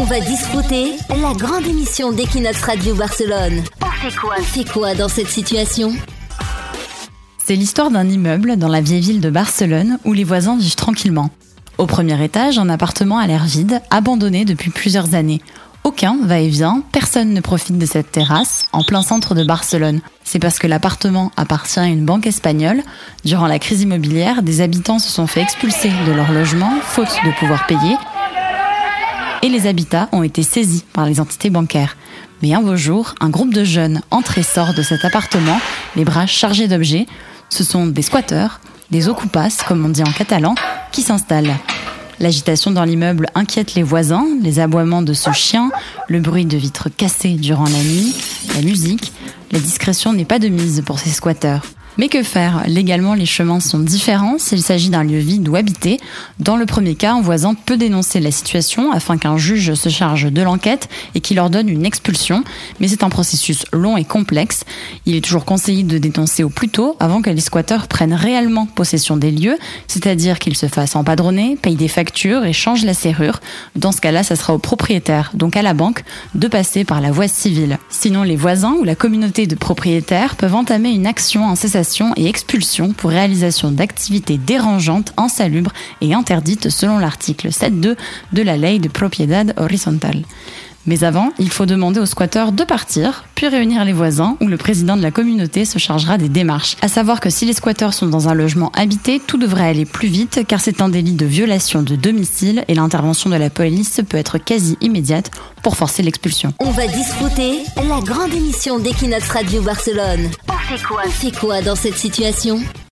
On va discuter la grande émission d'Equinox Radio Barcelone. On fait quoi On fait quoi dans cette situation C'est l'histoire d'un immeuble dans la vieille ville de Barcelone où les voisins vivent tranquillement. Au premier étage, un appartement a l'air vide, abandonné depuis plusieurs années. Aucun va-et-vient, personne ne profite de cette terrasse en plein centre de Barcelone. C'est parce que l'appartement appartient à une banque espagnole. Durant la crise immobilière, des habitants se sont fait expulser de leur logement faute de pouvoir payer et les habitats ont été saisis par les entités bancaires. Mais un beau jour, un groupe de jeunes entre et sort de cet appartement, les bras chargés d'objets. Ce sont des squatteurs, des ocupas, comme on dit en catalan, qui s'installent. L'agitation dans l'immeuble inquiète les voisins, les aboiements de ce chien, le bruit de vitres cassées durant la nuit, la musique. La discrétion n'est pas de mise pour ces squatteurs. Mais que faire Légalement, les chemins sont différents s'il s'agit d'un lieu vide ou habité. Dans le premier cas, un voisin peut dénoncer la situation afin qu'un juge se charge de l'enquête et qu'il ordonne une expulsion. Mais c'est un processus long et complexe. Il est toujours conseillé de dénoncer au plus tôt avant que les squatteurs prennent réellement possession des lieux, c'est-à-dire qu'ils se fassent empadronner, payent des factures et changent la serrure. Dans ce cas-là, ça sera au propriétaire, donc à la banque, de passer par la voie civile. Sinon, les voisins ou la communauté de propriétaires peuvent entamer une action en cessation et expulsion pour réalisation d'activités dérangeantes, insalubres et interdites selon l'article 7.2 de la ley de propiedad horizontal. Mais avant, il faut demander aux squatteurs de partir, puis réunir les voisins, où le président de la communauté se chargera des démarches. À savoir que si les squatteurs sont dans un logement habité, tout devrait aller plus vite, car c'est un délit de violation de domicile et l'intervention de la police peut être quasi immédiate pour forcer l'expulsion. On va discuter la grande émission d'Equinox Radio Barcelone. Fait quoi? Quoi dans cette situation?